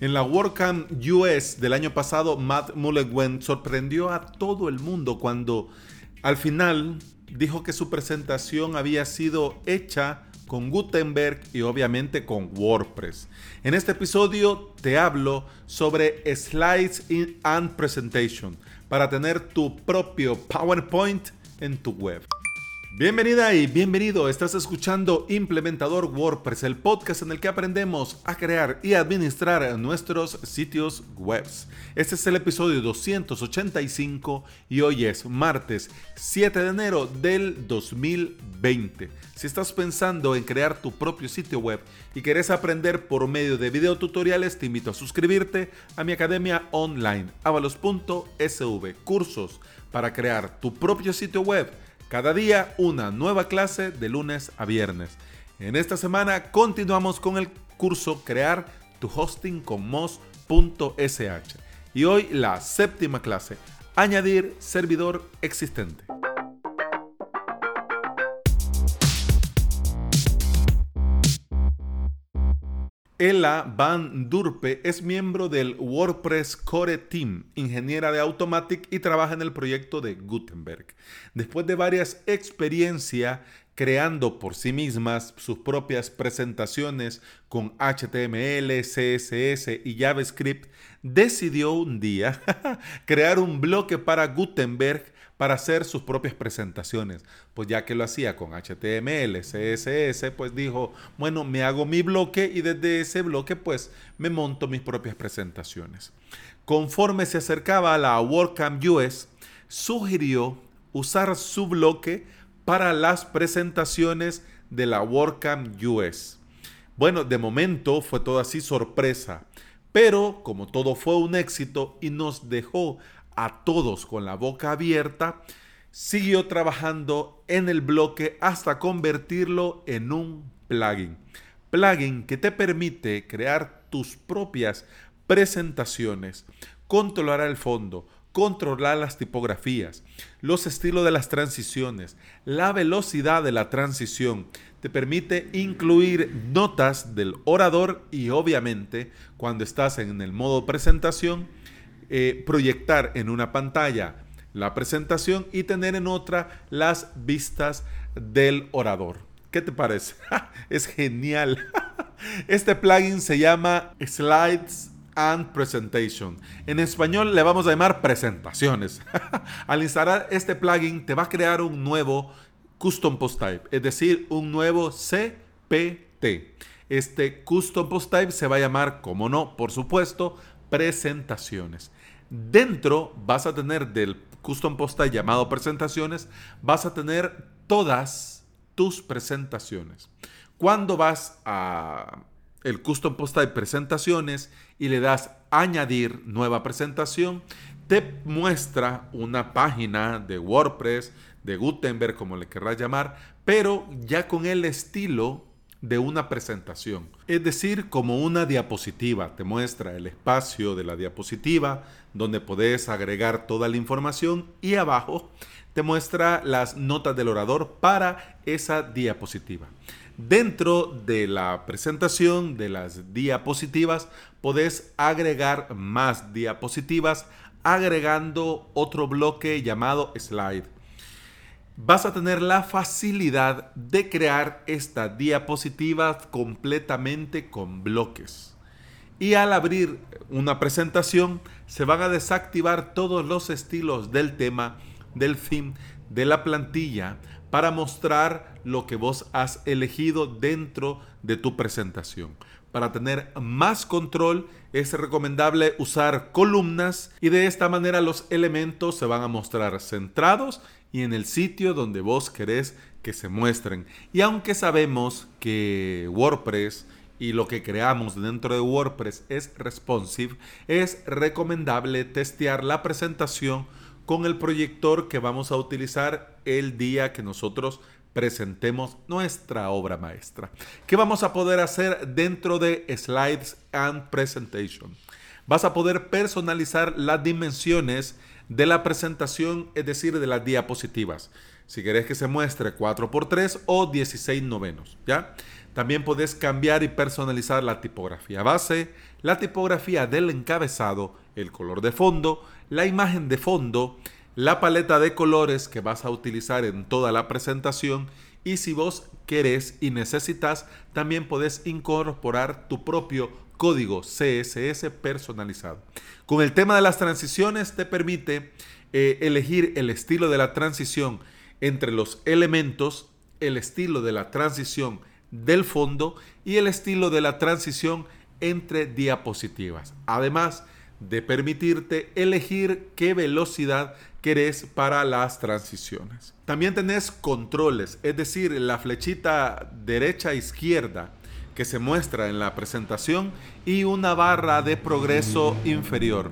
En la WordCamp US del año pasado, Matt Mullenweg sorprendió a todo el mundo cuando al final dijo que su presentación había sido hecha con Gutenberg y obviamente con WordPress. En este episodio te hablo sobre Slides and Presentation para tener tu propio PowerPoint en tu web. Bienvenida y bienvenido. Estás escuchando Implementador WordPress, el podcast en el que aprendemos a crear y administrar nuestros sitios web. Este es el episodio 285 y hoy es martes 7 de enero del 2020. Si estás pensando en crear tu propio sitio web y quieres aprender por medio de videotutoriales, te invito a suscribirte a mi academia online avalos.sv, cursos para crear tu propio sitio web cada día una nueva clase de lunes a viernes. En esta semana continuamos con el curso Crear tu hosting con Moz.sh. Y hoy la séptima clase, añadir servidor existente. Ella Van Durpe es miembro del WordPress Core Team, ingeniera de Automatic y trabaja en el proyecto de Gutenberg. Después de varias experiencias creando por sí mismas sus propias presentaciones con HTML, CSS y JavaScript, decidió un día crear un bloque para Gutenberg para hacer sus propias presentaciones. Pues ya que lo hacía con HTML, CSS, pues dijo, bueno, me hago mi bloque y desde ese bloque pues me monto mis propias presentaciones. Conforme se acercaba a la WordCamp US, sugirió usar su bloque para las presentaciones de la WordCamp US. Bueno, de momento fue todo así sorpresa, pero como todo fue un éxito y nos dejó a todos con la boca abierta, siguió trabajando en el bloque hasta convertirlo en un plugin. Plugin que te permite crear tus propias presentaciones, controlar el fondo, controlar las tipografías, los estilos de las transiciones, la velocidad de la transición. Te permite incluir notas del orador y obviamente cuando estás en el modo presentación, eh, proyectar en una pantalla la presentación y tener en otra las vistas del orador. ¿Qué te parece? es genial. este plugin se llama Slides and Presentation. En español le vamos a llamar presentaciones. Al instalar este plugin te va a crear un nuevo Custom Post Type, es decir, un nuevo CPT. Este Custom Post Type se va a llamar, como no, por supuesto, presentaciones. Dentro vas a tener del custom post llamado presentaciones, vas a tener todas tus presentaciones. Cuando vas a el custom post type presentaciones y le das añadir nueva presentación, te muestra una página de WordPress, de Gutenberg, como le querrás llamar, pero ya con el estilo de una presentación. Es decir, como una diapositiva. Te muestra el espacio de la diapositiva donde puedes agregar toda la información y abajo te muestra las notas del orador para esa diapositiva. Dentro de la presentación de las diapositivas podés agregar más diapositivas agregando otro bloque llamado slide vas a tener la facilidad de crear esta diapositiva completamente con bloques. Y al abrir una presentación se van a desactivar todos los estilos del tema, del theme, de la plantilla para mostrar lo que vos has elegido dentro de tu presentación. Para tener más control es recomendable usar columnas y de esta manera los elementos se van a mostrar centrados y en el sitio donde vos querés que se muestren. Y aunque sabemos que WordPress y lo que creamos dentro de WordPress es responsive, es recomendable testear la presentación con el proyector que vamos a utilizar el día que nosotros presentemos nuestra obra maestra. ¿Qué vamos a poder hacer dentro de Slides and Presentation? Vas a poder personalizar las dimensiones de la presentación, es decir, de las diapositivas. Si querés que se muestre 4x3 o 16 novenos, ¿ya? También puedes cambiar y personalizar la tipografía base, la tipografía del encabezado, el color de fondo, la imagen de fondo, la paleta de colores que vas a utilizar en toda la presentación y si vos querés y necesitas, también puedes incorporar tu propio código CSS personalizado. Con el tema de las transiciones te permite eh, elegir el estilo de la transición entre los elementos, el estilo de la transición del fondo y el estilo de la transición entre diapositivas. Además de permitirte elegir qué velocidad para las transiciones. También tenés controles, es decir, la flechita derecha-izquierda que se muestra en la presentación y una barra de progreso inferior.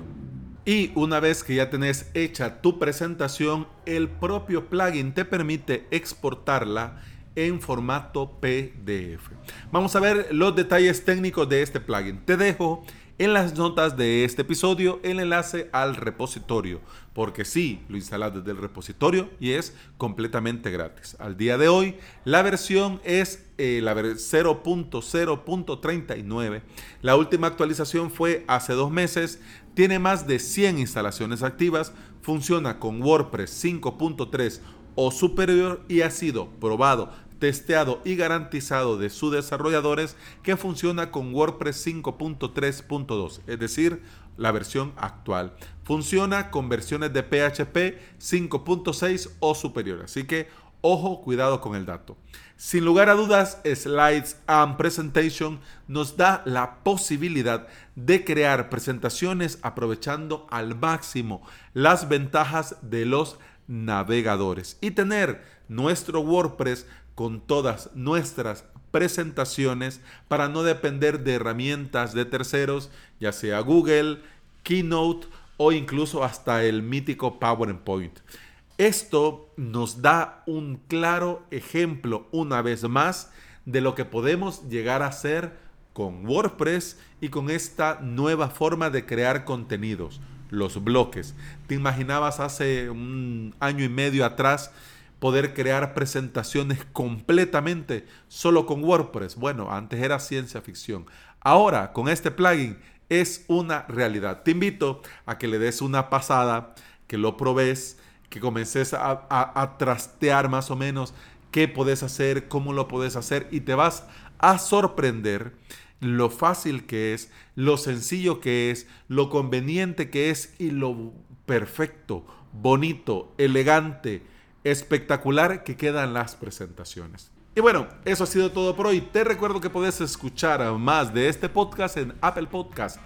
Y una vez que ya tenés hecha tu presentación, el propio plugin te permite exportarla en formato PDF. Vamos a ver los detalles técnicos de este plugin. Te dejo en las notas de este episodio el enlace al repositorio, porque sí, lo instalas desde el repositorio y es completamente gratis. Al día de hoy, la versión es eh, la 0.0.39. La última actualización fue hace dos meses, tiene más de 100 instalaciones activas, funciona con WordPress 5.3 o superior y ha sido probado testeado y garantizado de sus desarrolladores que funciona con WordPress 5.3.2, es decir, la versión actual. Funciona con versiones de PHP 5.6 o superior, así que ojo, cuidado con el dato. Sin lugar a dudas, Slides and Presentation nos da la posibilidad de crear presentaciones aprovechando al máximo las ventajas de los navegadores y tener nuestro WordPress con todas nuestras presentaciones para no depender de herramientas de terceros, ya sea Google, Keynote o incluso hasta el mítico PowerPoint. Esto nos da un claro ejemplo una vez más de lo que podemos llegar a hacer con WordPress y con esta nueva forma de crear contenidos, los bloques. ¿Te imaginabas hace un año y medio atrás poder crear presentaciones completamente solo con WordPress. Bueno, antes era ciencia ficción. Ahora, con este plugin, es una realidad. Te invito a que le des una pasada, que lo probes, que comences a, trastear más o menos qué puedes hacer, cómo lo puedes hacer y te vas a sorprender lo fácil que es, lo sencillo que es, lo conveniente que es y lo perfecto, bonito, elegante, espectacular que quedan las presentaciones. Y bueno, eso ha sido todo por hoy. Te recuerdo que puedes escuchar más de este podcast en Apple Podcast,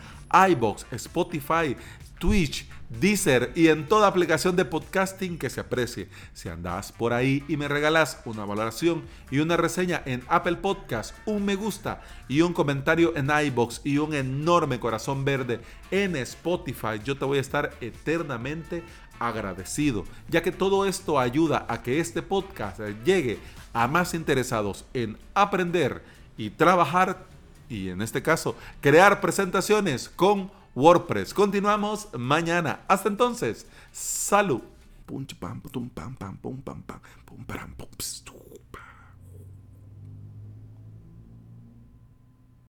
iBox, Spotify, Twitch, Deezer y en toda aplicación de podcasting que se aprecie. Si andas por ahí y me regalas una valoración y una reseña en Apple Podcast, un me gusta y un comentario en iBox y un enorme corazón verde en Spotify, yo te voy a estar eternamente agradecido, ya que todo esto ayuda a que este podcast llegue a más interesados en aprender y trabajar y en este caso crear presentaciones con WordPress. Continuamos mañana. Hasta entonces, salud.